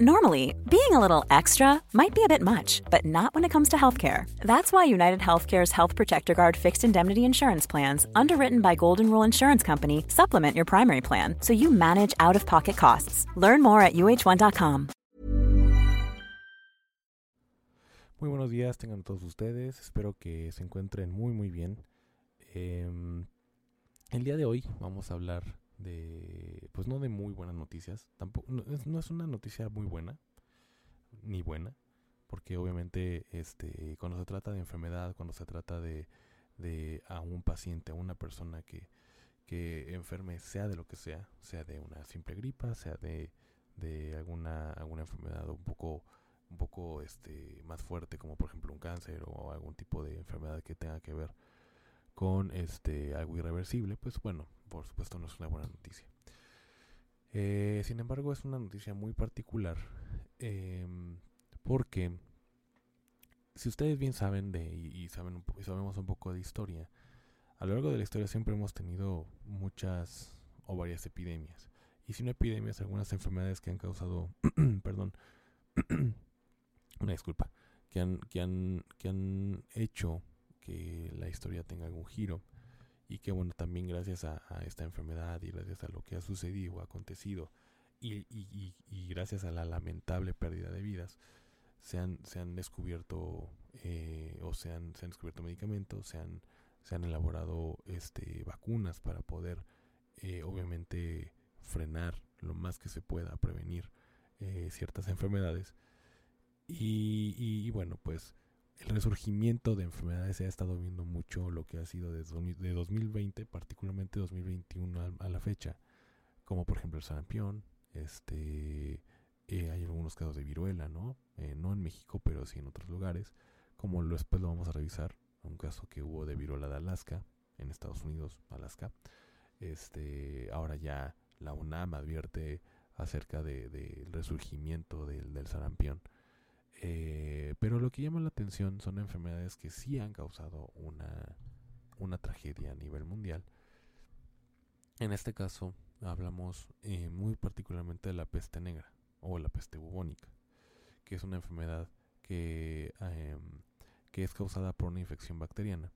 Normally, being a little extra might be a bit much, but not when it comes to healthcare. That's why United Healthcare's Health Protector Guard fixed indemnity insurance plans, underwritten by Golden Rule Insurance Company, supplement your primary plan so you manage out of pocket costs. Learn more at uh1.com. Muy buenos días, tengan todos ustedes. Espero que se encuentren muy, muy bien. Eh, el día de hoy vamos a hablar de, pues no de muy buenas noticias, tampoco, no es, no es una noticia muy buena, ni buena, porque obviamente este, cuando se trata de enfermedad, cuando se trata de, de a un paciente, a una persona que, que enferme, sea de lo que sea, sea de una simple gripa, sea de, de alguna, alguna enfermedad un poco, un poco este, más fuerte, como por ejemplo un cáncer o algún tipo de enfermedad que tenga que ver con este algo irreversible, pues bueno, por supuesto no es una buena noticia. Eh, sin embargo, es una noticia muy particular eh, porque si ustedes bien saben de y, saben y sabemos un poco de historia, a lo largo de la historia siempre hemos tenido muchas o varias epidemias. Y si no epidemias, algunas enfermedades que han causado, perdón, una disculpa, que han, que han, que han hecho que la historia tenga algún giro y que bueno, también gracias a, esta enfermedad y gracias a lo que ha sucedido o acontecido y, y, gracias a la lamentable pérdida de vidas, se han, se han descubierto eh, o se han, se han descubierto medicamentos, se han, se han elaborado este, vacunas para poder eh, obviamente frenar lo más que se pueda, prevenir eh, ciertas enfermedades. Y, y, bueno, pues el resurgimiento de enfermedades se ha estado viendo mucho lo que ha sido de, de 2020, particularmente 2021 a, la fecha, como por ejemplo el sarampión, este, eh, hay algunos casos de viruela, ¿no? Eh, no en México, pero sí en otros lugares, como después lo vamos a revisar, un caso que hubo de viruela de Alaska, en Estados Unidos, Alaska, este, ahora ya la UNAM advierte acerca del de, resurgimiento del, del sarampión eh, pero lo que llama la atención son enfermedades que sí han causado una, una tragedia a nivel mundial. En este caso hablamos eh, muy particularmente de la peste negra o la peste bubónica, que es una enfermedad que, em, que es causada por una infección bacteriana,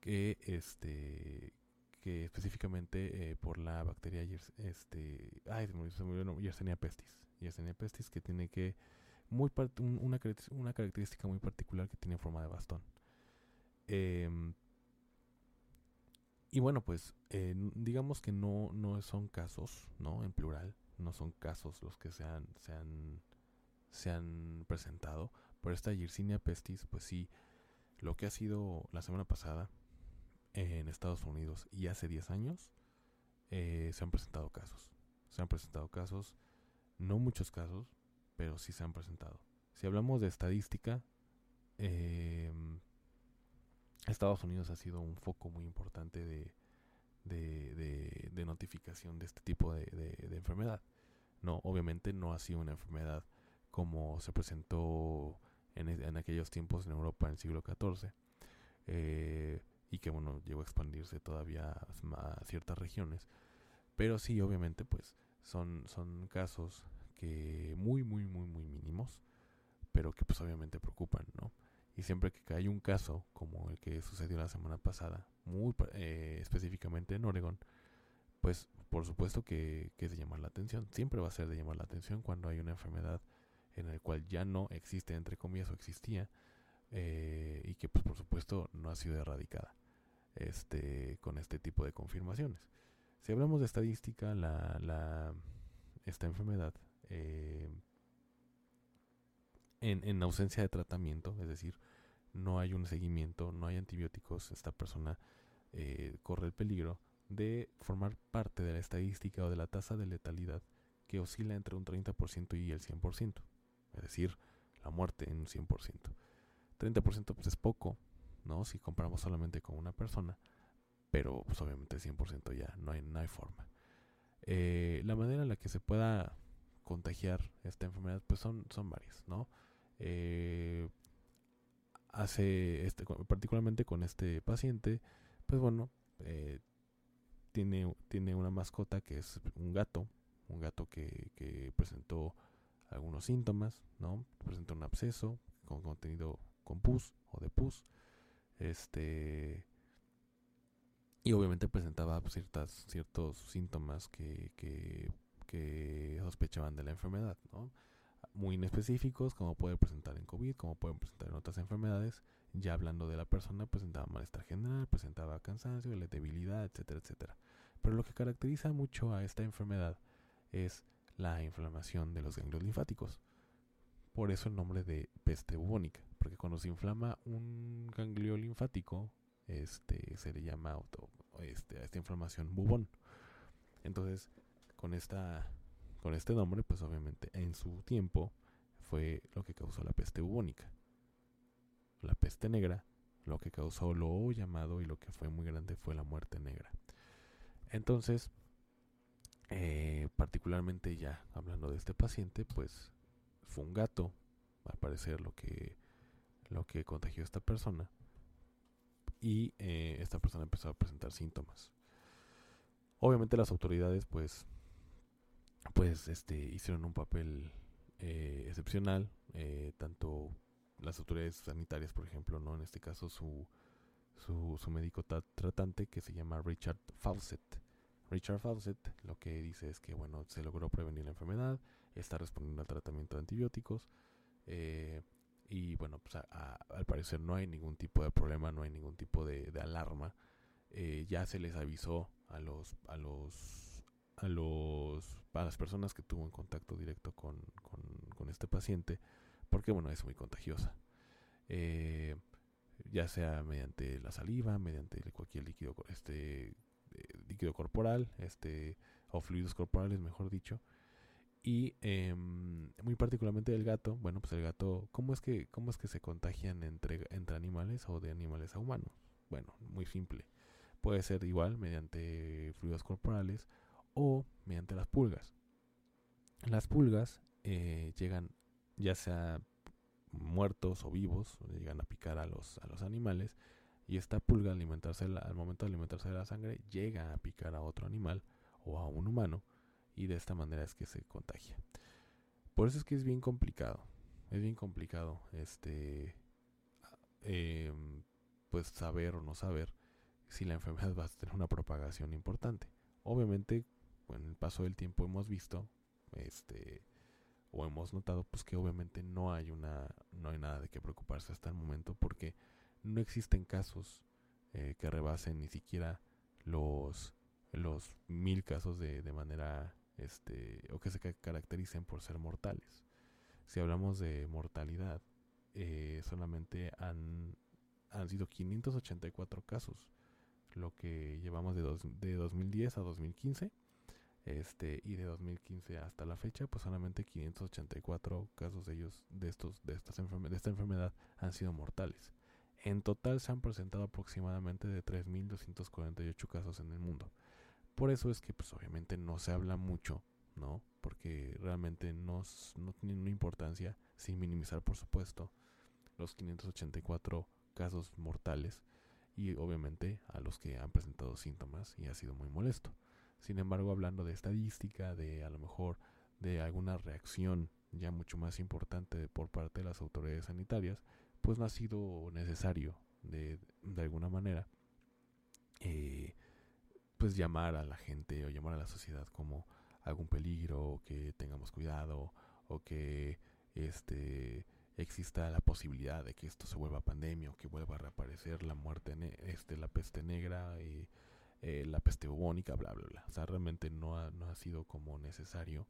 que, este, que específicamente eh, por la bacteria este, ay, se me Yersinia pestis, Yersinia pestis que tiene que muy una, una, característica muy particular que tiene forma de bastón. Em, y bueno, pues eh, digamos que no, no son casos, ¿no? En plural, no son casos los que se han, se han, se han presentado. Pero esta Yersinia pestis, pues sí, lo que ha sido la semana pasada en Estados Unidos y hace 10 años, eh, se han presentado casos. Se han presentado casos, no muchos casos, pero sí se han presentado. Si hablamos de estadística, em, Estados Unidos ha sido un foco muy importante de, de, notificación de este tipo de, enfermedad. No, obviamente no ha sido una enfermedad como se presentó en, en aquellos tiempos en Europa en el siglo XIV. Eh, y que bueno, llegó a expandirse todavía a ciertas regiones. Pero sí, obviamente, pues son, son casos muy, muy, muy, muy mínimos, pero que pues obviamente preocupan, ¿no? Y siempre que hay un caso como el que sucedió la semana pasada, muy eh, específicamente en Oregon, pues por supuesto que, que, es de llamar la atención. Siempre va a ser de llamar la atención cuando hay una enfermedad en la cual ya no existe, entre comillas, o existía, eh, y que pues por supuesto no ha sido erradicada este, con este tipo de confirmaciones. Si hablamos de estadística, la, esta enfermedad eh, en, ausencia de tratamiento, es decir, no hay un seguimiento, no hay antibióticos, esta persona eh, corre el peligro de formar parte de la estadística o de la tasa de letalidad que oscila entre un 30% y el 100%, es decir, la muerte en un 100%. 30% pues es poco, ¿no? Si comparamos solamente con una persona, pero pues obviamente el 100% ya no hay, no hay forma. Eh, la manera en la que se pueda contagiar esta enfermedad, pues son, son varias, ¿no? Eh, hace este, particularmente con este paciente, pues bueno, eh, tiene, tiene una mascota que es un gato, un gato que, que presentó algunos síntomas, ¿no? Presenta un absceso con contenido con pus o de pus. Este. Y obviamente presentaba ciertas, ciertos síntomas que, que sospechaban de la enfermedad, ¿no? Muy inespecíficos, como puede presentar en COVID, como pueden presentar en otras enfermedades. Ya hablando de la persona, presentaba malestar general, presentaba cansancio, debilidad, etcétera, etcétera. Pero lo que caracteriza mucho a esta enfermedad es la inflamación de los ganglios linfáticos. Por eso el nombre de peste bubónica, porque cuando se inflama un ganglio linfático, este se le llama auto, este, a esta inflamación bubón. Entonces, con esta con este nombre, pues obviamente en su tiempo fue lo que causó la peste bubónica. La peste negra, lo que causó lo llamado y lo que fue muy grande fue la muerte negra. Entonces, eh, particularmente ya hablando de este paciente, pues fue un gato, al parecer lo que, lo que contagió a esta persona. Y eh, esta persona empezó a presentar síntomas. Obviamente las autoridades pues, pues este, hicieron un papel eh, excepcional, tanto las autoridades sanitarias, por ejemplo, no en este caso su, su, su médico tratante que se llama Richard Fawcett Richard Fawcett lo que dice es que bueno, se logró prevenir la enfermedad, está respondiendo al tratamiento de antibióticos eh, y bueno, pues al parecer no hay ningún tipo de problema, no hay ningún tipo de, alarma. Eh, ya se les avisó a los a los a los a las personas que tuvo en contacto directo con, con, este paciente porque bueno es muy contagiosa eh, ya sea mediante la saliva mediante cualquier líquido este líquido corporal, este, o fluidos corporales, mejor dicho. Y em, muy particularmente el gato, bueno, pues el gato, ¿cómo es que, cómo es que se contagian entre, entre animales o de animales a humanos? Bueno, muy simple. Puede ser igual mediante fluidos corporales o mediante las pulgas. Las pulgas eh, llegan ya sea muertos o vivos, llegan a picar a los, a los animales y esta pulga al, alimentarse al momento de alimentarse de la sangre llega a picar a otro animal o a un humano y de esta manera es que se contagia. Por eso es que es bien complicado, es bien complicado este em, pues saber o no saber si la enfermedad va a tener una propagación importante. Obviamente, con el paso del tiempo hemos visto este o hemos notado pues que obviamente no hay una no hay nada de qué preocuparse hasta el momento porque no existen casos eh, que rebasen ni siquiera los, los mil casos de, de manera, este, o que se caractericen por ser mortales. Si hablamos de mortalidad, eh, solamente han, han sido 584 casos, lo que llevamos de, dos, de 2010 a 2015. Este, y de 2015 hasta la fecha, pues solamente 584 casos de ellos, de estos, de estas de esta enfermedad han sido mortales. En total se han presentado aproximadamente de 3.248 casos en el mundo. Por eso es que pues obviamente no se habla mucho, ¿no? Porque realmente no, no tiene una importancia, sin minimizar por supuesto, los 584 casos mortales y obviamente a los que han presentado síntomas y ha sido muy molesto. Sin embargo, hablando de estadística, de a lo mejor de alguna reacción ya mucho más importante por parte de las autoridades sanitarias, pues no ha sido necesario de, de alguna manera eh, pues llamar a la gente o llamar a la sociedad como algún peligro o que tengamos cuidado o que este exista la posibilidad de que esto se vuelva pandemia o que vuelva a reaparecer la muerte este la peste negra y eh, la peste bubónica bla bla bla o sea realmente no ha, no ha sido como necesario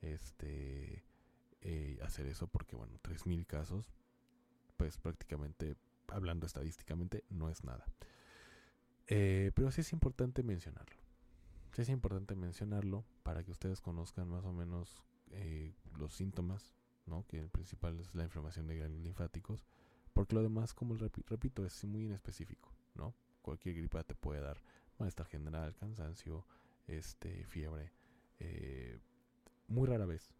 este eh, hacer eso porque bueno 3000 casos pues prácticamente, hablando estadísticamente, no es nada. Eh, pero sí es importante mencionarlo. Sí es importante mencionarlo para que ustedes conozcan más o menos los síntomas, ¿no? que el principal es la inflamación de granos linfáticos, porque lo demás, como repito, es muy inespecífico. ¿no? Cualquier gripa te puede dar malestar general, cansancio, este, fiebre. Eh, muy rara vez,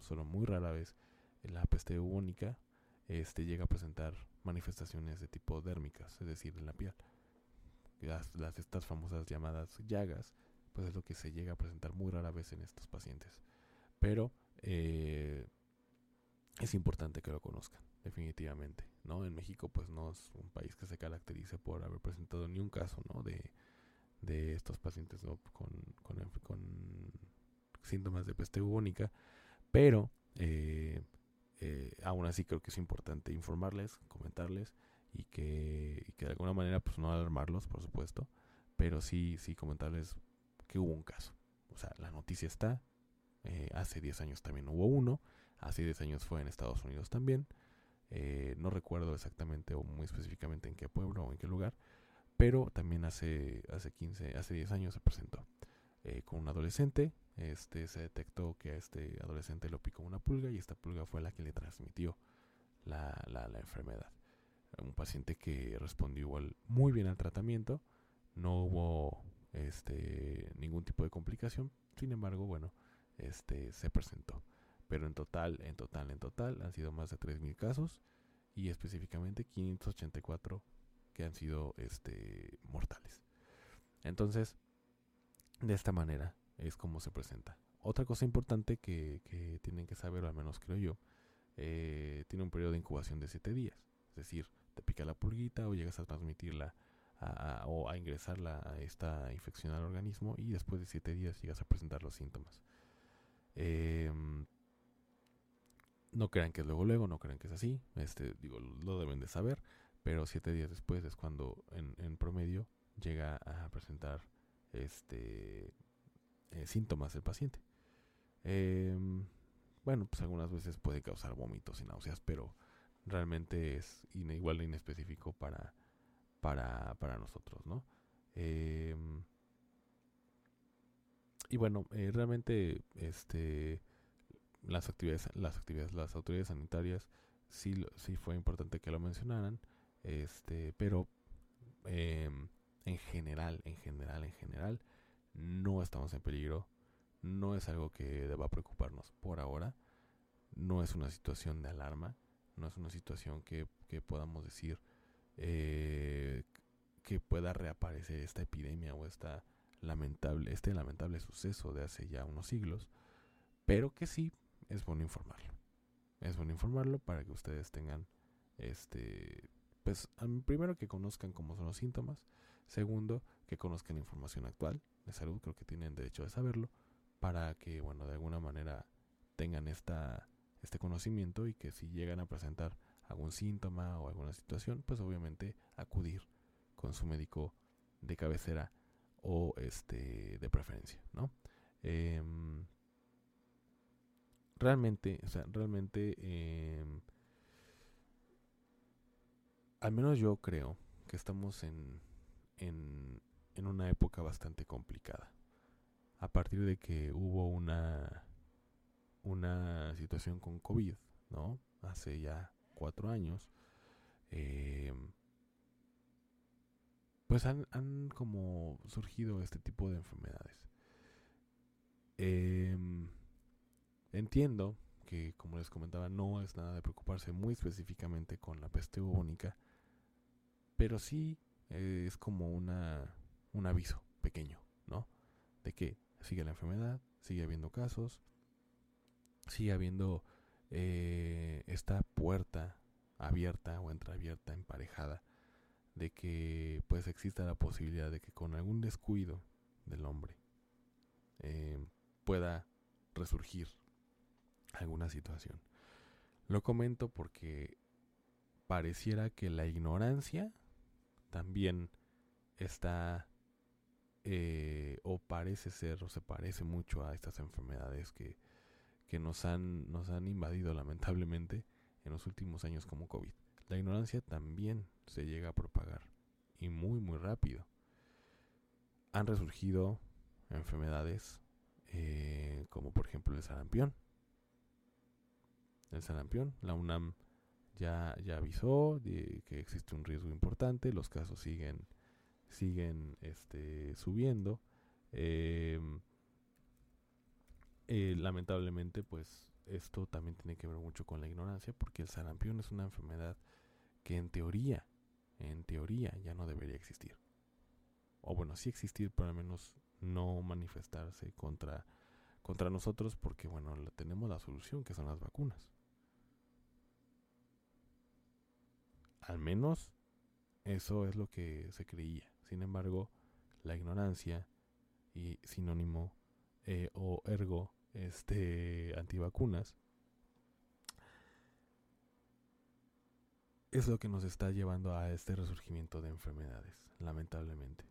solo muy rara vez, la peste bubónica este, llega a presentar manifestaciones de tipo dérmicas, es decir, en la piel. Las, las, estas famosas llamadas llagas, pues es lo que se llega a presentar muy rara vez en estos pacientes. Pero eh, es importante que lo conozcan, definitivamente, ¿no? En México, pues no es un país que se caracterice por haber presentado ni un caso, ¿no? De, de estos pacientes con, con, síntomas de peste bubónica, pero eh, eh, aún así creo que es importante informarles, comentarles y que, y que de alguna manera, pues no alarmarlos, por supuesto, pero sí, sí comentarles que hubo un caso. O sea, la noticia está, eh, hace 10 años también hubo uno, hace 10 años fue en Estados Unidos también. Eh, no recuerdo exactamente o muy específicamente en qué pueblo o en qué lugar, pero también hace, hace 15, hace 10 años se presentó eh, con un adolescente. Este, se detectó que a este adolescente lo picó una pulga y esta pulga fue la que le transmitió la, la, la enfermedad. Un paciente que respondió igual muy bien al tratamiento, no hubo este, ningún tipo de complicación, sin embargo, bueno, este, se presentó. Pero en total, en total, en total han sido más de 3.000 casos y específicamente 584 que han sido este, mortales. Entonces, de esta manera es como se presenta. Otra cosa importante que, tienen que saber, o al menos creo yo, eh, tiene un periodo de incubación de 7 días. Es decir, te pica la pulguita o llegas a transmitirla o a ingresarla a esta infección al organismo y después de 7 días llegas a presentar los síntomas. Em, no crean que es luego luego, no crean que es así, este, digo, lo deben de saber, pero siete días después es cuando en, promedio llega a presentar este eh, síntomas el paciente. Em, bueno, pues algunas veces puede causar vómitos y náuseas, pero realmente es igual de inespecífico para, para, para nosotros, ¿no? Em, y bueno, eh, realmente este las actividades, las actividades, las autoridades sanitarias sí, sí fue importante que lo mencionaran, este, pero em, en general, en general, en general, no estamos en peligro, no es algo que deba preocuparnos por ahora, no es una situación de alarma, no es una situación que, que podamos decir eh, que pueda reaparecer esta epidemia o esta lamentable, este lamentable suceso de hace ya unos siglos, pero que sí es bueno informarlo. Es bueno informarlo para que ustedes tengan, este, pues, primero que conozcan cómo son los síntomas, segundo que conozcan la información actual de salud, creo que tienen derecho a saberlo, para que, bueno, de alguna manera tengan esta, este conocimiento y que si llegan a presentar algún síntoma o alguna situación, pues obviamente acudir con su médico de cabecera o este de preferencia, ¿no? Em, realmente, o sea, realmente, em, al menos yo creo que estamos en, en, en una época bastante complicada. A partir de que hubo una, una situación con COVID, ¿no? Hace ya cuatro años. Eh, pues han, han, como surgido este tipo de enfermedades. Em, entiendo que, como les comentaba, no es nada de preocuparse muy específicamente con la peste bubónica, pero sí es como una, un aviso pequeño, ¿no? De que sigue la enfermedad, sigue habiendo casos, sigue habiendo eh, esta puerta abierta o entreabierta, emparejada de que pues exista la posibilidad de que con algún descuido del hombre eh, pueda resurgir alguna situación. Lo comento porque pareciera que la ignorancia también está eh, o parece ser o se parece mucho a estas enfermedades que, que nos, han, nos han invadido lamentablemente en los últimos años como COVID. La ignorancia también se llega a propagar y muy muy rápido. Han resurgido enfermedades eh, como por ejemplo el sarampión. El sarampión, la UNAM ya, ya avisó que existe un riesgo importante, los casos siguen, siguen este, subiendo. Em, eh, lamentablemente, pues esto también tiene que ver mucho con la ignorancia, porque el sarampión es una enfermedad que en teoría, en teoría ya no debería existir. O bueno, sí existir, pero al menos no manifestarse contra, contra nosotros, porque bueno, tenemos la solución, que son las vacunas. Al menos eso es lo que se creía. Sin embargo, la ignorancia y sinónimo eh, o ergo este antivacunas es lo que nos está llevando a este resurgimiento de enfermedades, lamentablemente.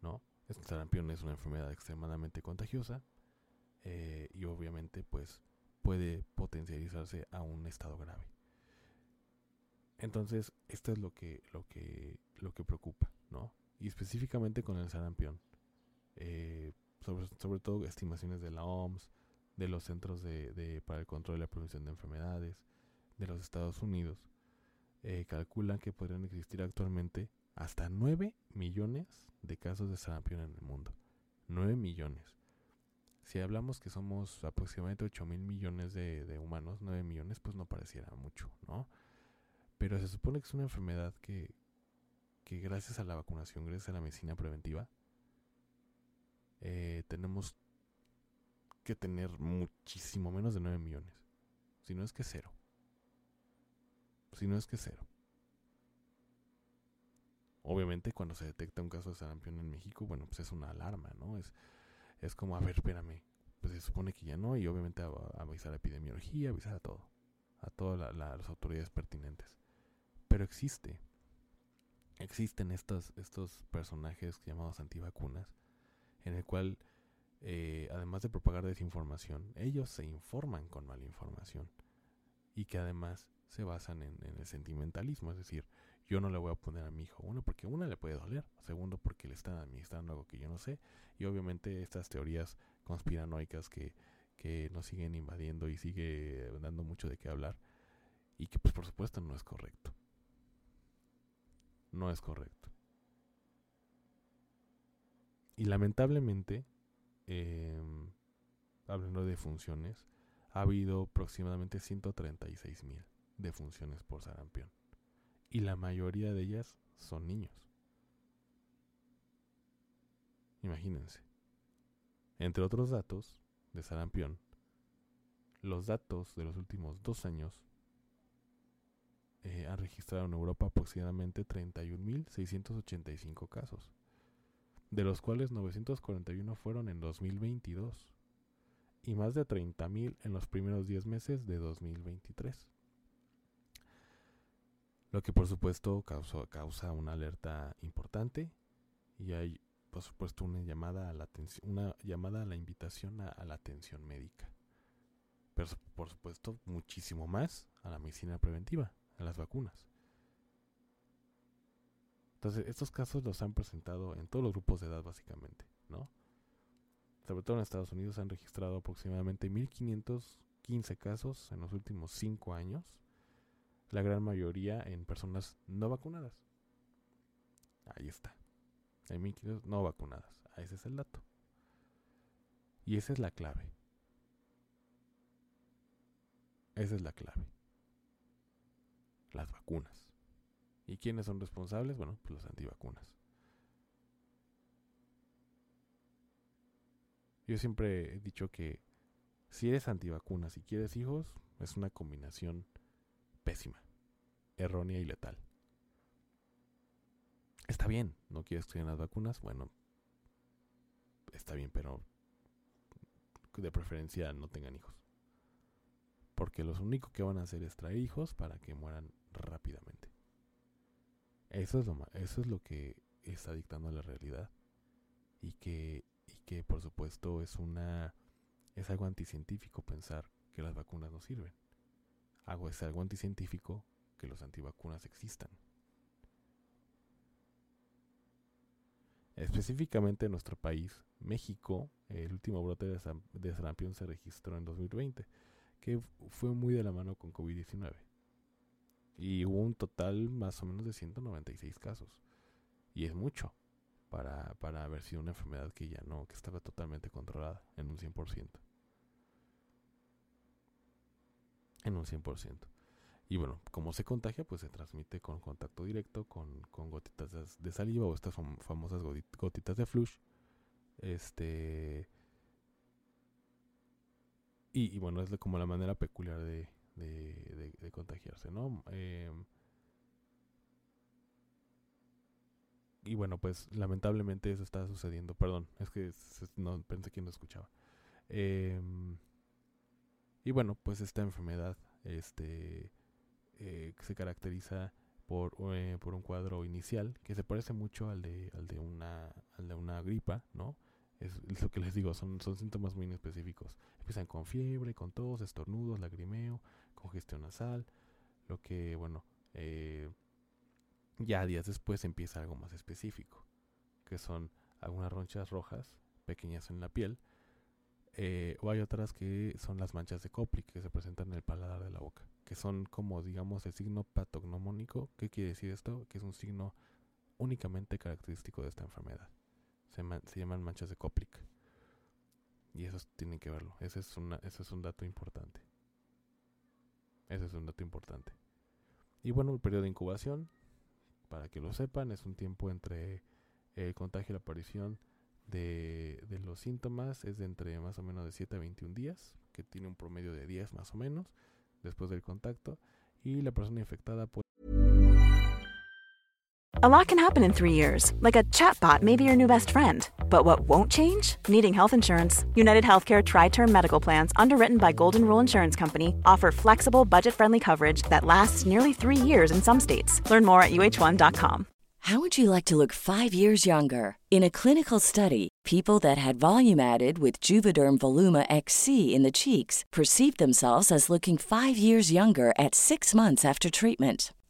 ¿No? El sarampión es una enfermedad extremadamente contagiosa eh, y obviamente pues puede potencializarse a un estado grave. Entonces, esto es lo que, lo que, lo que preocupa, ¿no? Y específicamente con el sarampión. Eh, sobre, sobre, todo estimaciones de la OMS, de los Centros de, para el Control y la Prevención de Enfermedades, de los Estados Unidos, eh, calculan que podrían existir actualmente hasta 9 millones de casos de sarampión en el mundo. 9 millones. Si hablamos que somos aproximadamente 8 mil millones de, de, humanos, 9 millones, pues no pareciera mucho, ¿no? Pero se supone que es una enfermedad que, que gracias a la vacunación, gracias a la medicina preventiva, eh, tenemos que tener muchísimo menos de 9 millones. Si no es que cero. Si no es que cero. Obviamente cuando se detecta un caso de sarampión en México, bueno, pues es una alarma, ¿no? Es, es como, a ver, espérame, pues se supone que ya no, y obviamente avisar a epidemiología, avisar a todo, a todas las autoridades pertinentes. Pero existe, existen estos, estos personajes llamados antivacunas, en el cual, eh, además de propagar desinformación, ellos se informan con mala información y que además se basan en, el sentimentalismo, es decir, yo no le voy a poner a mi hijo uno porque una le puede doler, segundo porque le están administrando algo que yo no sé y obviamente estas teorías conspiranoicas que, que nos siguen invadiendo y sigue dando mucho de qué hablar y que pues por supuesto no es correcto. No es correcto. Y lamentablemente, em, hablando de funciones, ha habido aproximadamente 136 mil defunciones por sarampión. Y la mayoría de ellas son niños. Imagínense. Entre otros datos de sarampión, los datos de los últimos dos años eh, han registrado en Europa aproximadamente 31.685 casos de los cuales 941 fueron en 2022 y más de 30.000 en los primeros 10 meses de 2023. Lo que por supuesto causa, una alerta importante y hay por supuesto una llamada a la una llamada a la invitación a, a la atención médica. Pero por supuesto muchísimo más a la medicina preventiva, a las vacunas. Entonces, estos casos los han presentado en todos los grupos de edad, básicamente, ¿no? Sobre todo en Estados Unidos han registrado aproximadamente 1.515 casos en los últimos 5 años, la gran mayoría en personas no vacunadas. Ahí está. Hay 1.500 no vacunadas. Ese es el dato. Y esa es la clave. Esa es la clave. Las vacunas. ¿Y quiénes son responsables? Bueno, pues los antivacunas. Yo siempre he dicho que si eres antivacunas y quieres hijos, es una combinación pésima, errónea y letal. Está bien, no quieres que las vacunas, bueno, está bien, pero de preferencia no tengan hijos. Porque lo único que van a hacer es traer hijos para que mueran rápidamente. Eso es lo, eso es lo que está dictando la realidad. Y que, y que por supuesto es una es algo anticientífico pensar que las vacunas no sirven. Algo es algo anticientífico que los antivacunas existan. Específicamente en nuestro país, México, el último brote de, sarampión se registró en 2020, que fue muy de la mano con COVID-19. Y hubo un total más o menos de 196 casos. Y es mucho para, para haber sido una enfermedad que ya no, que estaba totalmente controlada en un 100%. En un 100%. Y bueno, como se contagia, pues se transmite con contacto directo, con, con gotitas de, saliva o estas famosas gotitas de flush. Este. Y, y, bueno, es como la manera peculiar de, de, contagiarse, ¿no? Em, y bueno, pues lamentablemente eso está sucediendo. Perdón, es que no pensé que no escuchaba. Em, y bueno, pues esta enfermedad este, eh, se caracteriza por, eh, por un cuadro inicial que se parece mucho al de, al de, una, al de una gripa, ¿no? Es, lo que les digo, son, son síntomas muy específicos. Empiezan con fiebre, con tos, estornudos, lagrimeo, congestión nasal, lo que, bueno, eh, ya días después empieza algo más específico, que son algunas ronchas rojas, pequeñas en la piel, eh, o hay otras que son las manchas de Koplik que se presentan en el paladar de la boca, que son como digamos el signo patognomónico. ¿Qué quiere decir esto? Que es un signo únicamente característico de esta enfermedad. Se, llaman manchas de Koplik. Y eso tienen que verlo. Ese es, una, ese es un dato importante. Ese es un dato importante. Y bueno, el periodo de incubación, para que lo sepan, es un tiempo entre el contagio y la aparición de, de, los síntomas es de entre más o menos de 7 a 21 días, que tiene un promedio de 10 más o menos después del contacto, y la persona infectada puede... A lot can happen in three years, like a chatbot may be your new best friend. But what won't change? Needing health insurance. United Healthcare Tri Term Medical Plans, underwritten by Golden Rule Insurance Company, offer flexible, budget friendly coverage that lasts nearly three years in some states. Learn more at uh1.com. How would you like to look five years younger? In a clinical study, people that had volume added with Juvederm Voluma XC in the cheeks perceived themselves as looking five years younger at six months after treatment.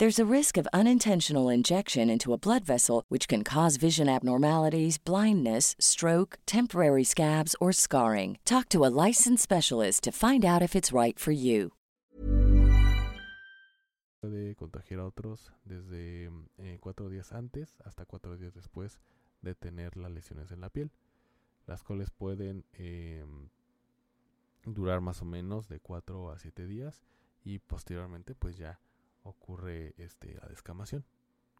There's a risk of unintentional injection into a blood vessel, which can cause vision abnormalities, blindness, stroke, temporary scabs, or scarring. Talk to a licensed specialist to find out if it's right for you. Puede contagiar a otros desde eh, cuatro días antes hasta cuatro días después de tener las lesiones en la piel, las cuales pueden eh, durar más o menos de cuatro a siete días y posteriormente pues ya ocurre este, la descamación,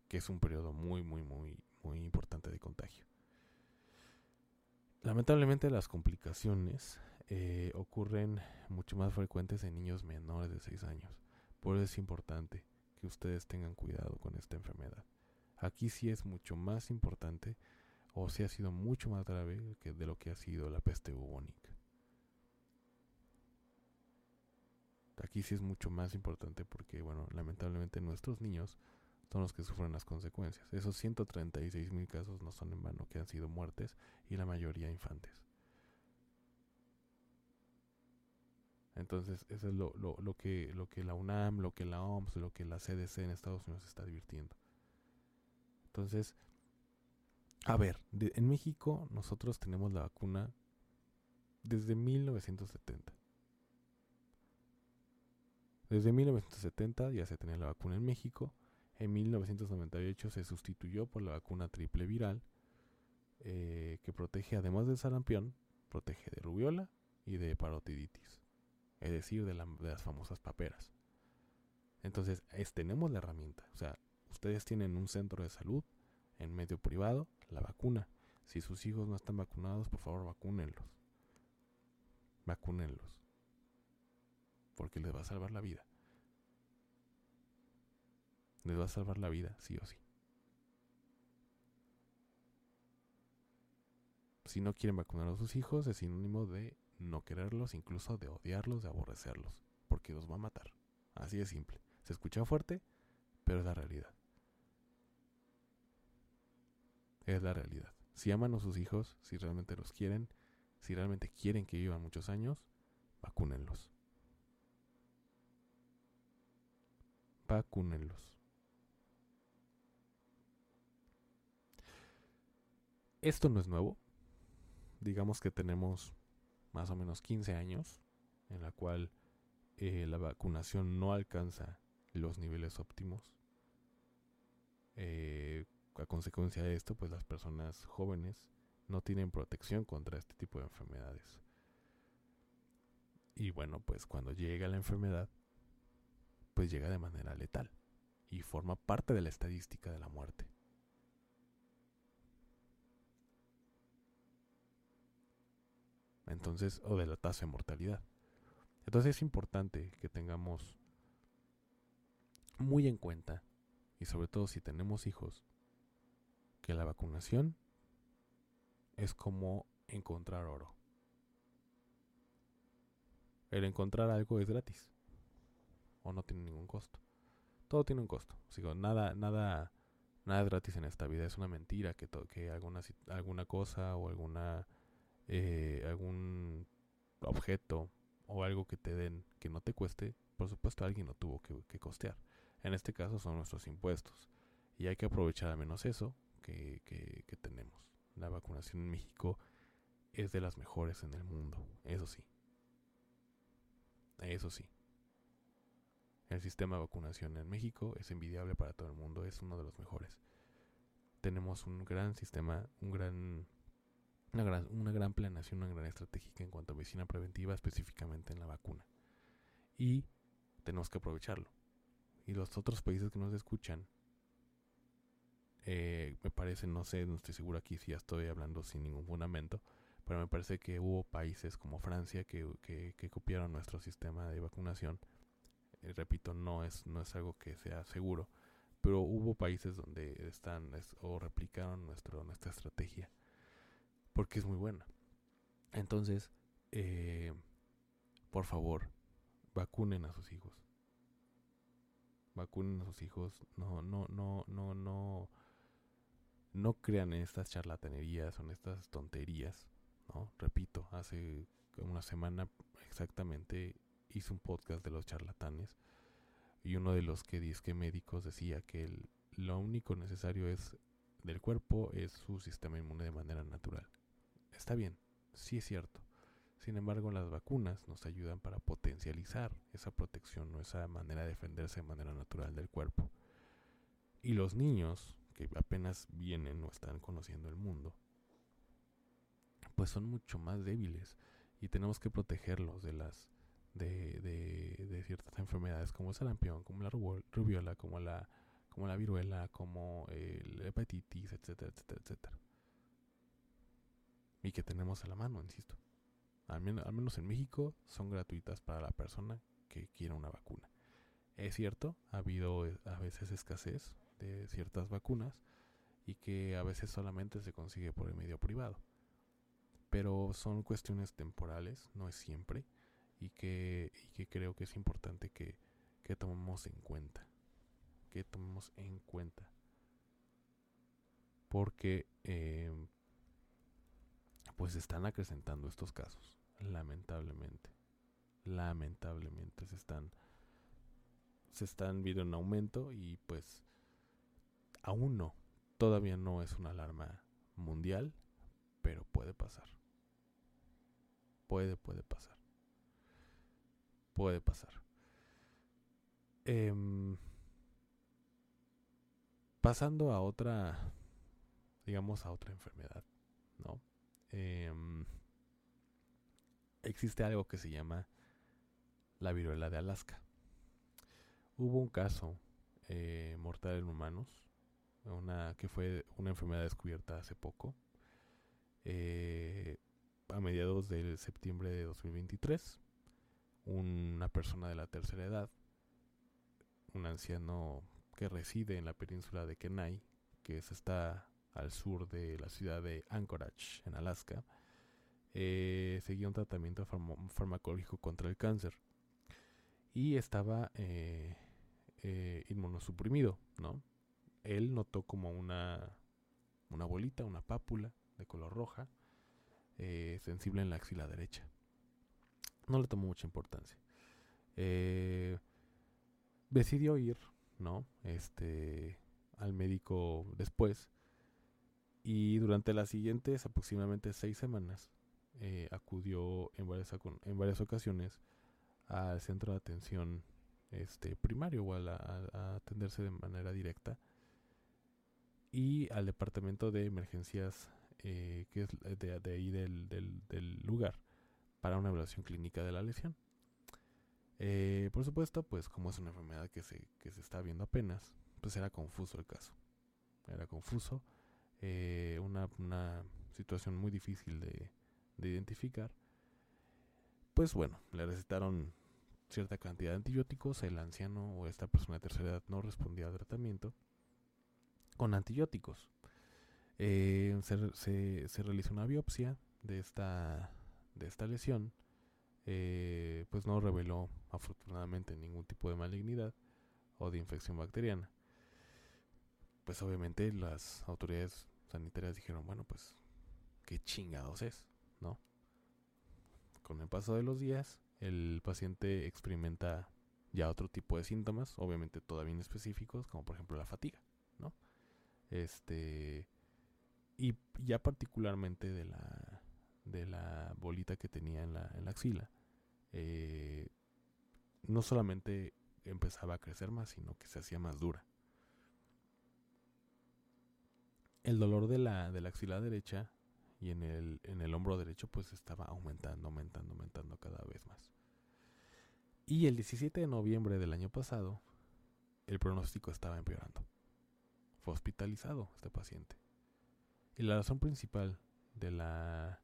que es un periodo muy, muy, muy, muy importante de contagio. Lamentablemente las complicaciones eh, ocurren mucho más frecuentes en niños menores de 6 años. Por eso es importante que ustedes tengan cuidado con esta enfermedad. Aquí sí es mucho más importante o si ha sido mucho más grave que de lo que ha sido la peste bubónica. Aquí sí es mucho más importante porque, bueno, lamentablemente nuestros niños son los que sufren las consecuencias. Esos 136 mil casos no son en vano, que han sido muertes y la mayoría infantes. Entonces, eso es lo, que, lo que la UNAM, lo que la OMS, lo que la CDC en Estados Unidos está advirtiendo. Entonces, a ver, en México nosotros tenemos la vacuna desde 1970. Desde 1970 ya se tenía la vacuna en México. En 1998 se sustituyó por la vacuna triple viral, eh, que protege además del sarampión, protege de rubiola y de parotiditis, es decir, de, las famosas paperas. Entonces, tenemos la herramienta. O sea, ustedes tienen un centro de salud en medio privado, la vacuna. Si sus hijos no están vacunados, por favor, vacúnenlos. Vacúnenlos porque les va a salvar la vida. Les va a salvar la vida, sí o sí. Si no quieren vacunar a sus hijos, es sinónimo de no quererlos, incluso de odiarlos, de aborrecerlos, porque los va a matar. Así de simple. Se escucha fuerte, pero es la realidad. Es la realidad. Si aman a sus hijos, si realmente los quieren, si realmente quieren que vivan muchos años, vacúnenlos. Vacúnenlos. Esto no es nuevo. Digamos que tenemos más o menos 15 años en la cual eh, la vacunación no alcanza los niveles óptimos, eh, a consecuencia de esto, pues las personas jóvenes no tienen protección contra este tipo de enfermedades. Y bueno, pues cuando llega la enfermedad, pues llega de manera letal y forma parte de la estadística de la muerte. Entonces, o de la tasa de mortalidad. Entonces es importante que tengamos muy en cuenta, y sobre todo si tenemos hijos, que la vacunación es como encontrar oro. El encontrar algo es gratis o no tiene ningún costo. Todo tiene un costo. Sigo, nada, nada, nada es gratis en esta vida. Es una mentira que, que alguna, alguna cosa o alguna eh, algún objeto o algo que te den que no te cueste, por supuesto alguien lo tuvo que, que costear. En este caso son nuestros impuestos. Y hay que aprovechar al menos eso que, que, tenemos. La vacunación en México es de las mejores en el mundo, eso sí. Eso sí. El sistema de vacunación en México es envidiable para todo el mundo, es uno de los mejores. Tenemos un gran sistema, un gran, una, gran, una gran planeación, una gran estratégica en cuanto a medicina preventiva, específicamente en la vacuna. Y tenemos que aprovecharlo. Y los otros países que nos escuchan eh, me parece, no sé, no estoy seguro aquí si ya estoy hablando sin ningún fundamento, pero me parece que hubo países como Francia que, que, copiaron nuestro sistema de vacunación. Repito, no es, no es algo que sea seguro, pero hubo países donde están o replicaron nuestro, nuestra estrategia, porque es muy buena. Entonces, eh, por favor, vacunen a sus hijos. Vacunen a sus hijos. No, no, no, no, no no crean en estas charlatanerías o en estas tonterías, ¿no? Repito, hace una semana exactamente hice un podcast de los charlatanes y uno de los que disque médicos decía que lo único necesario es del cuerpo es su sistema inmune de manera natural. Está bien, sí es cierto. Sin embargo, las vacunas nos ayudan para potencializar esa protección o esa manera de defenderse de manera natural del cuerpo. Y los niños que apenas vienen o están conociendo el mundo, pues son mucho más débiles y tenemos que protegerlos de las de, de, ciertas enfermedades como el sarampión, como la rubiola, como la como la viruela, como el hepatitis, etcétera, etcétera, etcétera. Y que tenemos a la mano, insisto. Al menos, al menos en México son gratuitas para la persona que quiera una vacuna. Es cierto, ha habido a veces escasez de ciertas vacunas y que a veces solamente se consigue por el medio privado. Pero son cuestiones temporales, no es siempre, y que, creo que es importante que, que tomemos en cuenta. Que tomemos en cuenta. Porque eh, pues están acrecentando estos casos, lamentablemente. Lamentablemente se están se están viendo en aumento y pues Aún no. Todavía no es una alarma mundial, pero puede pasar. Puede, puede pasar. Puede pasar. Em, pasando a otra, digamos, a otra enfermedad, ¿no? Em, existe algo que se llama la viruela de Alaska. Hubo un caso eh, mortal en humanos una, que fue una enfermedad descubierta hace poco, eh, a mediados de septiembre de 2023. Una persona de la tercera edad, un anciano que reside en la península de Kenai, que está al sur de la ciudad de Anchorage, en Alaska, eh, seguía un tratamiento farmacológico contra el cáncer y estaba eh, inmunosuprimido, ¿no? él notó como una, una bolita, una pápula de color roja, eh, sensible en la axila derecha. No le tomó mucha importancia. Eh, decidió ir, ¿no? Este, al médico después. Y durante las siguientes aproximadamente seis semanas, eh, acudió en varias, en varias ocasiones al centro de atención este primario o a, atenderse de manera directa y al departamento de emergencias eh, que es de, ahí del, del, lugar para una evaluación clínica de la lesión. Eh, por supuesto, pues como es una enfermedad que se, que se está viendo apenas, pues era confuso el caso. Era confuso, eh, una, una, situación muy difícil de, de identificar. Pues bueno, le recetaron cierta cantidad de antibióticos, el anciano o esta persona de tercera edad no respondía al tratamiento con antibióticos. Eh, se, se, se, realizó una biopsia de esta, de esta lesión, eh, pues no reveló afortunadamente ningún tipo de malignidad o de infección bacteriana. Pues obviamente las autoridades sanitarias dijeron, bueno, pues qué chingados es, ¿no? Con el paso de los días, el paciente experimenta ya otro tipo de síntomas, obviamente todavía inespecíficos, como por ejemplo la fatiga, ¿no? Este y ya particularmente de la de la bolita que tenía en la, en la axila, eh, no solamente empezaba a crecer más, sino que se hacía más dura. El dolor de la, de la axila derecha y en el, en el hombro derecho pues estaba aumentando, aumentando, aumentando cada vez más. Y el 17 de noviembre del año pasado, el pronóstico estaba empeorando. Fue hospitalizado este paciente. Y la razón principal de la,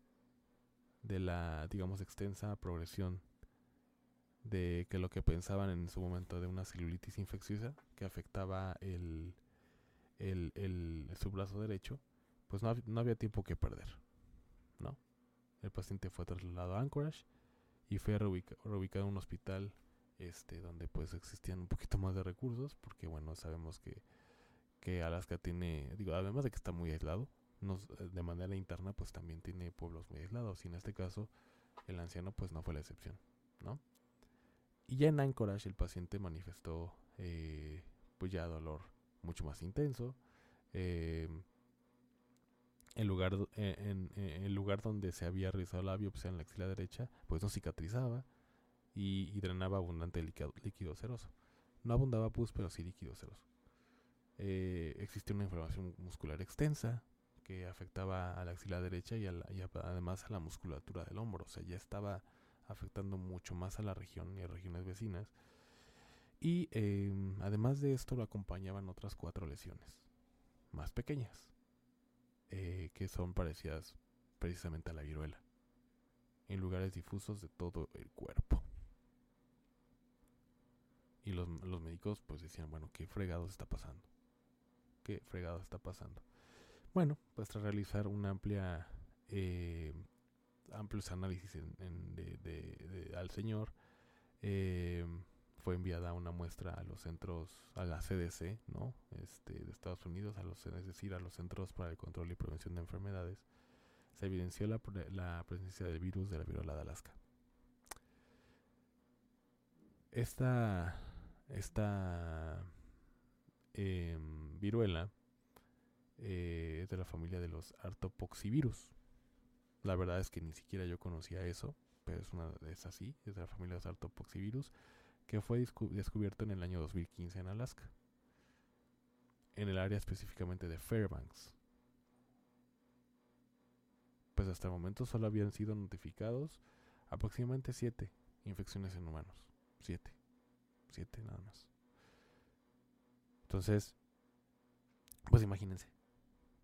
de la, digamos, extensa progresión de que lo que pensaban en su momento de una celulitis infecciosa que afectaba el, el, el, su brazo derecho, pues no, no había tiempo que perder. ¿no? El paciente fue trasladado a Anchorage y fue reubicado en un hospital este donde pues existían un poquito más de recursos porque bueno sabemos que, que Alaska tiene digo además de que está muy aislado de manera interna pues también tiene pueblos muy aislados y en este caso el anciano pues no fue la excepción no y ya en Anchorage el paciente manifestó eh, pues ya dolor mucho más intenso eh, el lugar, eh, en, el lugar donde se había realizado la biopsia en la axila derecha, pues no cicatrizaba y, drenaba abundante líquido, líquido, seroso. No abundaba pus, pero sí líquido seroso. Eh, existía una inflamación muscular extensa que afectaba a la axila derecha y, además a la musculatura del hombro. O sea, ya estaba afectando mucho más a la región y a regiones vecinas. Y em, además de esto lo acompañaban otras cuatro lesiones más pequeñas eh, que son parecidas precisamente a la viruela, en lugares difusos de todo el cuerpo. Y los, los médicos pues decían, bueno, ¿qué fregado está pasando? ¿Qué fregado está pasando? Bueno, pues tras realizar una amplia, eh, amplios análisis en, de, al señor, eh, fue enviada una muestra a los centros, a la CDC, ¿no? Este, de Estados Unidos, a los, es decir, a los Centros para el Control y Prevención de Enfermedades, se evidenció la, la presencia del virus de la viruela de Alaska. Esta, esta em, viruela eh, es de la familia de los artopoxivirus. La verdad es que ni siquiera yo conocía eso, pero es una es así, es de la familia de los artopoxivirus que fue descubierto en el año 2015 en Alaska, en el área específicamente de Fairbanks. Pues hasta el momento solo habían sido notificados aproximadamente 7 infecciones en humanos. 7. 7 nada más. Entonces, pues imagínense.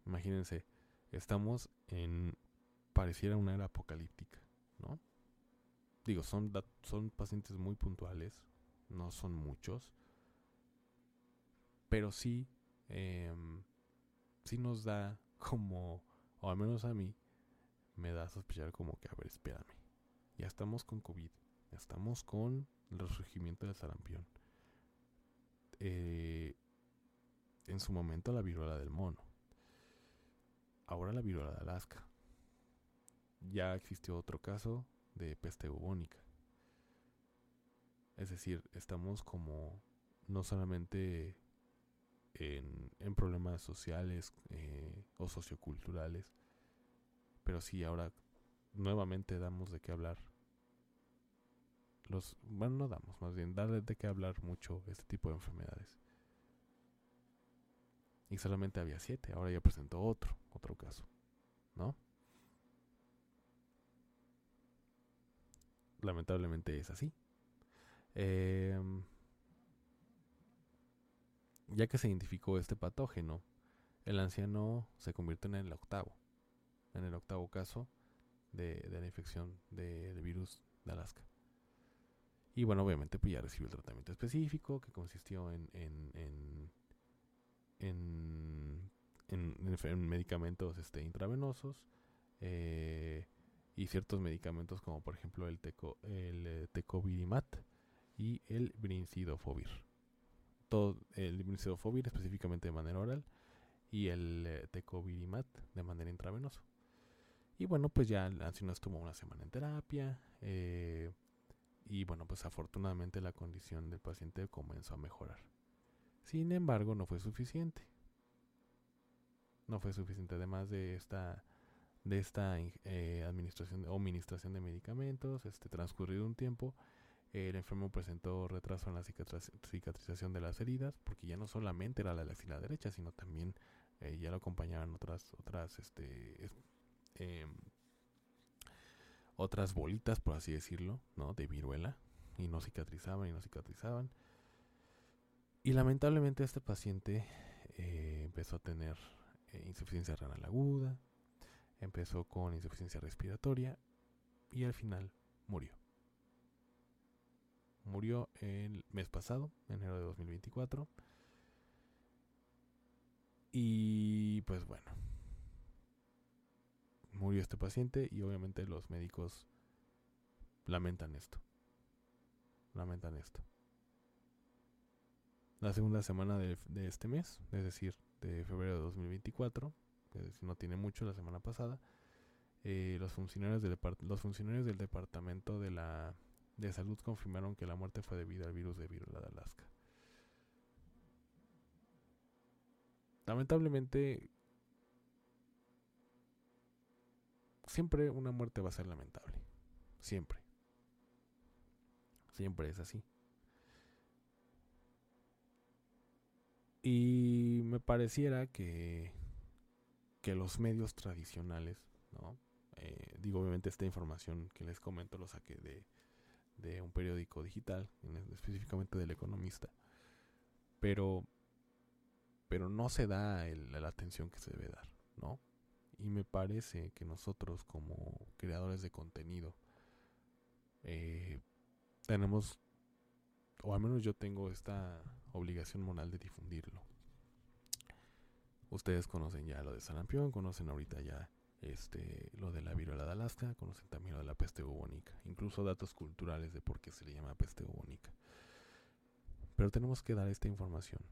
Imagínense, estamos en pareciera una era apocalíptica, ¿no? Digo, son, son pacientes muy puntuales, no son muchos, pero sí, em, sí nos da como, o al menos a mí, me da a sospechar como que, a ver, espérame, ya estamos con COVID, ya estamos con el resurgimiento del sarampión. Eh, en su momento la viruela del mono. Ahora la viruela de Alaska. Ya existió otro caso de peste bubónica. Es decir, estamos como no solamente en, problemas sociales eh, o socioculturales, pero sí ahora nuevamente damos de qué hablar los, bueno, no damos, más bien, darle de qué hablar mucho este tipo de enfermedades. Y solamente había siete, ahora ya presentó otro, otro caso, ¿no? Lamentablemente es así. Em, ya que se identificó este patógeno, el anciano se convierte en el octavo, en el octavo caso de, la infección del virus de Alaska. Y bueno, obviamente pues ya recibió el tratamiento específico que consistió en, en medicamentos este, intravenosos eh, y ciertos medicamentos como por ejemplo el, teco, el eh, tecovirimat y el brincidofovir. Todo el brincidofovir específicamente de manera oral y el eh, tecovirimat de manera intravenosa. Y bueno, pues ya anciano estuvo una semana en terapia. Y bueno, pues afortunadamente la condición del paciente comenzó a mejorar. Sin embargo, no fue suficiente. No fue suficiente. Además de esta, de esta eh, administración o administración de medicamentos, este transcurrido un tiempo, el enfermo presentó retraso en la cicatrización de las heridas, porque ya no solamente era la de la derecha, sino también eh, ya lo acompañaban otras, otras este, Em, otras bolitas, por así decirlo, ¿no? De viruela. Y no cicatrizaban y no cicatrizaban. Y lamentablemente este paciente eh, empezó a tener eh, insuficiencia renal aguda, empezó con insuficiencia respiratoria y al final murió. Murió el mes pasado, enero de 2024. Y pues bueno, murió este paciente y obviamente los médicos lamentan esto. Lamentan esto. La segunda semana de, este mes, es decir, de febrero de 2024, que no tiene mucho, la semana pasada, eh, los, funcionarios del Departamento de, la, de Salud confirmaron que la muerte fue debido al virus de viruela de Alaska. Lamentablemente, siempre una muerte va a ser lamentable. Siempre. Siempre es así. Y me pareciera que, que los medios tradicionales, ¿no? Eh, digo, obviamente esta información que les comento lo saqué de, de un periódico digital, específicamente del Economista. Pero, pero no se da la atención que se debe dar, ¿no? Y me parece que nosotros como creadores de contenido eh, tenemos, o al menos yo tengo esta obligación moral de difundirlo. Ustedes conocen ya lo de sarampión, conocen ahorita ya este, lo de la viruela de Alaska, conocen también lo de la peste bubónica, incluso datos culturales de por qué se le llama peste bubónica. Pero tenemos que dar esta información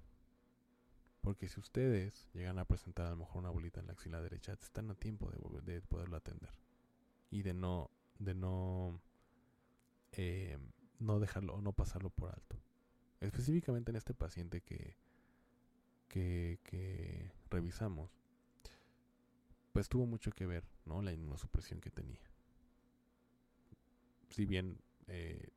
porque si ustedes llegan a presentar a lo mejor una bolita en la axila derecha, están a tiempo de, de poderlo atender. Y de no, de no, eh, no dejarlo o no pasarlo por alto. Específicamente en este paciente que, que, revisamos, pues tuvo mucho que ver, ¿no? La inmunosupresión que tenía. Si bien eh,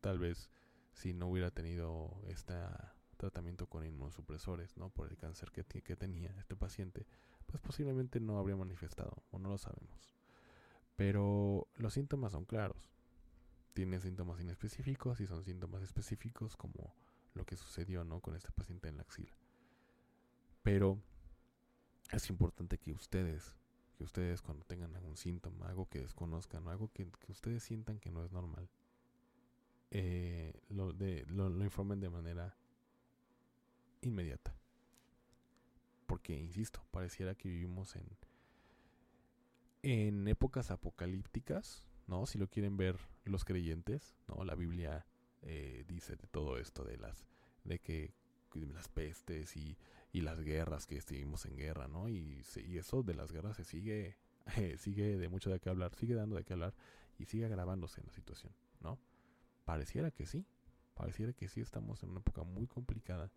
tal vez si no hubiera tenido esta tratamiento con inmunosupresores, ¿no? Por el cáncer que, que tenía este paciente, pues posiblemente no habría manifestado, o no lo sabemos. Pero los síntomas son claros. Tiene síntomas inespecíficos y son síntomas específicos como lo que sucedió, ¿no? Con este paciente en la axila. Pero es importante que ustedes, que ustedes cuando tengan algún síntoma, algo que desconozcan, algo que, ustedes sientan que no es normal, eh, lo, de, lo informen de manera inmediata. Porque, insisto, pareciera que vivimos en, en épocas apocalípticas, ¿no? Si lo quieren ver los creyentes, ¿no? La Biblia eh, dice de todo esto, de las, de que las pestes y, y las guerras que estuvimos en guerra, ¿no? Y, y eso de las guerras se sigue, sigue de mucho de qué hablar, sigue dando de qué hablar y sigue agravándose en la situación, ¿no? Pareciera que sí, pareciera que sí estamos en una época muy complicada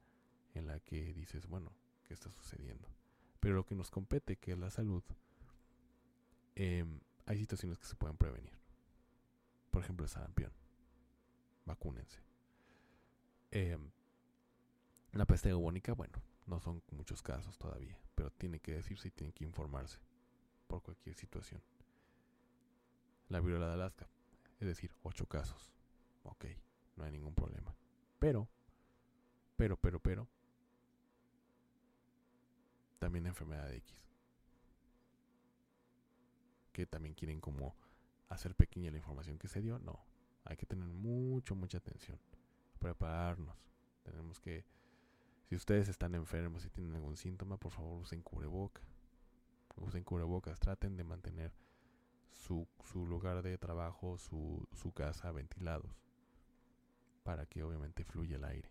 en la que dices, bueno, ¿qué está sucediendo? Pero lo que nos compete, que es la salud, em, hay situaciones que se pueden prevenir. Por ejemplo, el sarampión. vacúnense. Em, la peste bubónica, bueno, no son muchos casos todavía, pero tiene que decirse y tiene que informarse por cualquier situación. La viruela de Alaska, es decir, ocho casos. Ok, no hay ningún problema. Pero, pero, pero, pero, también la enfermedad de X. Que también quieren como hacer pequeña la información que se dio. No, hay que tener mucho, mucha atención. Prepararnos. Tenemos que, si ustedes están enfermos y tienen algún síntoma, por favor usen cubreboca. Usen cubrebocas, traten de mantener su, su lugar de trabajo, su, su casa ventilados, para que obviamente fluya el aire.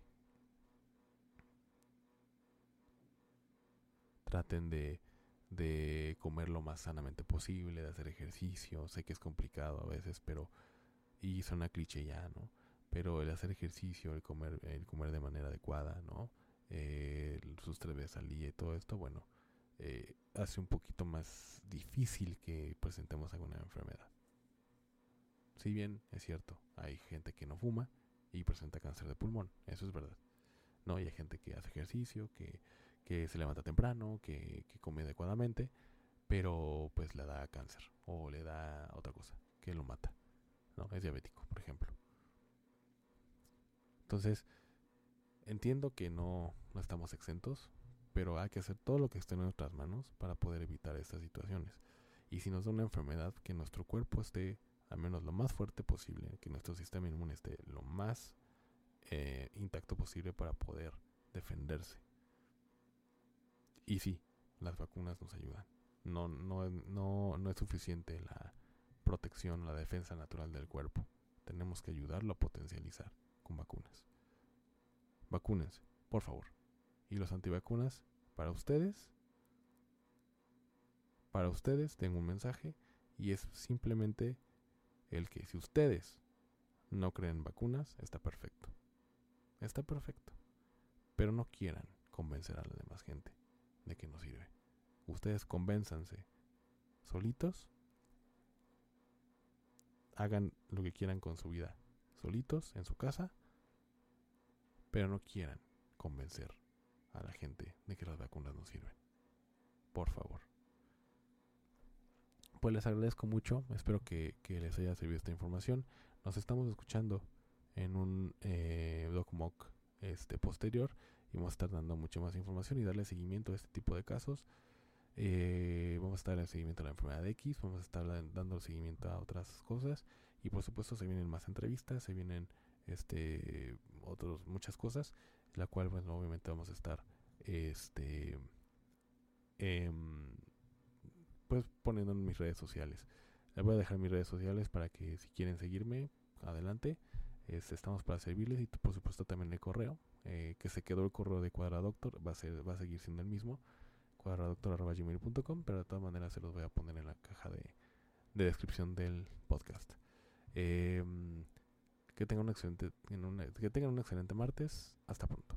Traten de, de comer lo más sanamente posible, de hacer ejercicio. Sé que es complicado a veces, pero. Y suena cliché ya, ¿no? Pero el hacer ejercicio, el comer, el comer de manera adecuada, ¿no? Eh, sus tres veces al día y todo esto, bueno, eh, hace un poquito más difícil que presentemos alguna enfermedad. Si bien es cierto, hay gente que no fuma y presenta cáncer de pulmón, eso es verdad. No, y hay gente que hace ejercicio, que, se levanta temprano, que, que, come adecuadamente, pero pues le da cáncer o le da otra cosa que lo mata. No, es diabético, por ejemplo. Entonces, entiendo que no, no estamos exentos, pero hay que hacer todo lo que esté en nuestras manos para poder evitar estas situaciones. Y si nos da una enfermedad, que nuestro cuerpo esté al menos lo más fuerte posible, que nuestro sistema inmune esté lo más eh, intacto posible para poder defenderse. Y sí, las vacunas nos ayudan. No, no, no, no es suficiente la protección, la defensa natural del cuerpo. Tenemos que ayudarlo a potencializar con vacunas. Vacúnense, por favor y los antivacunas para ustedes. Para ustedes tengo un mensaje y es simplemente el que si ustedes no creen en vacunas, está perfecto. Está perfecto. Pero no quieran convencer a la demás gente de que no sirve. Ustedes convénzanse solitos. Hagan lo que quieran con su vida solitos en su casa. Pero no quieran convencer a la gente de que las vacunas no sirven. Por favor. Pues les agradezco mucho. Espero que, les haya servido esta información. Nos estamos escuchando en un eh, este, posterior y vamos a estar dando mucha más información y darle seguimiento a este tipo de casos. Eh, vamos a estar en seguimiento a la enfermedad X, vamos a estar dando seguimiento a otras cosas y por supuesto se vienen más entrevistas, se vienen este otros muchas cosas la cual bueno obviamente vamos a estar este em, pues poniendo en mis redes sociales les voy a dejar mis redes sociales para que si quieren seguirme adelante este, estamos para servirles y por supuesto también el correo eh, que se quedó el correo de cuadradoctor va a ser va a seguir siendo el mismo cuadradoctor.gmail.com pero de todas maneras se los voy a poner en la caja de, de descripción del podcast eh, que tengan un excelente, que tengan un excelente martes. Hasta pronto.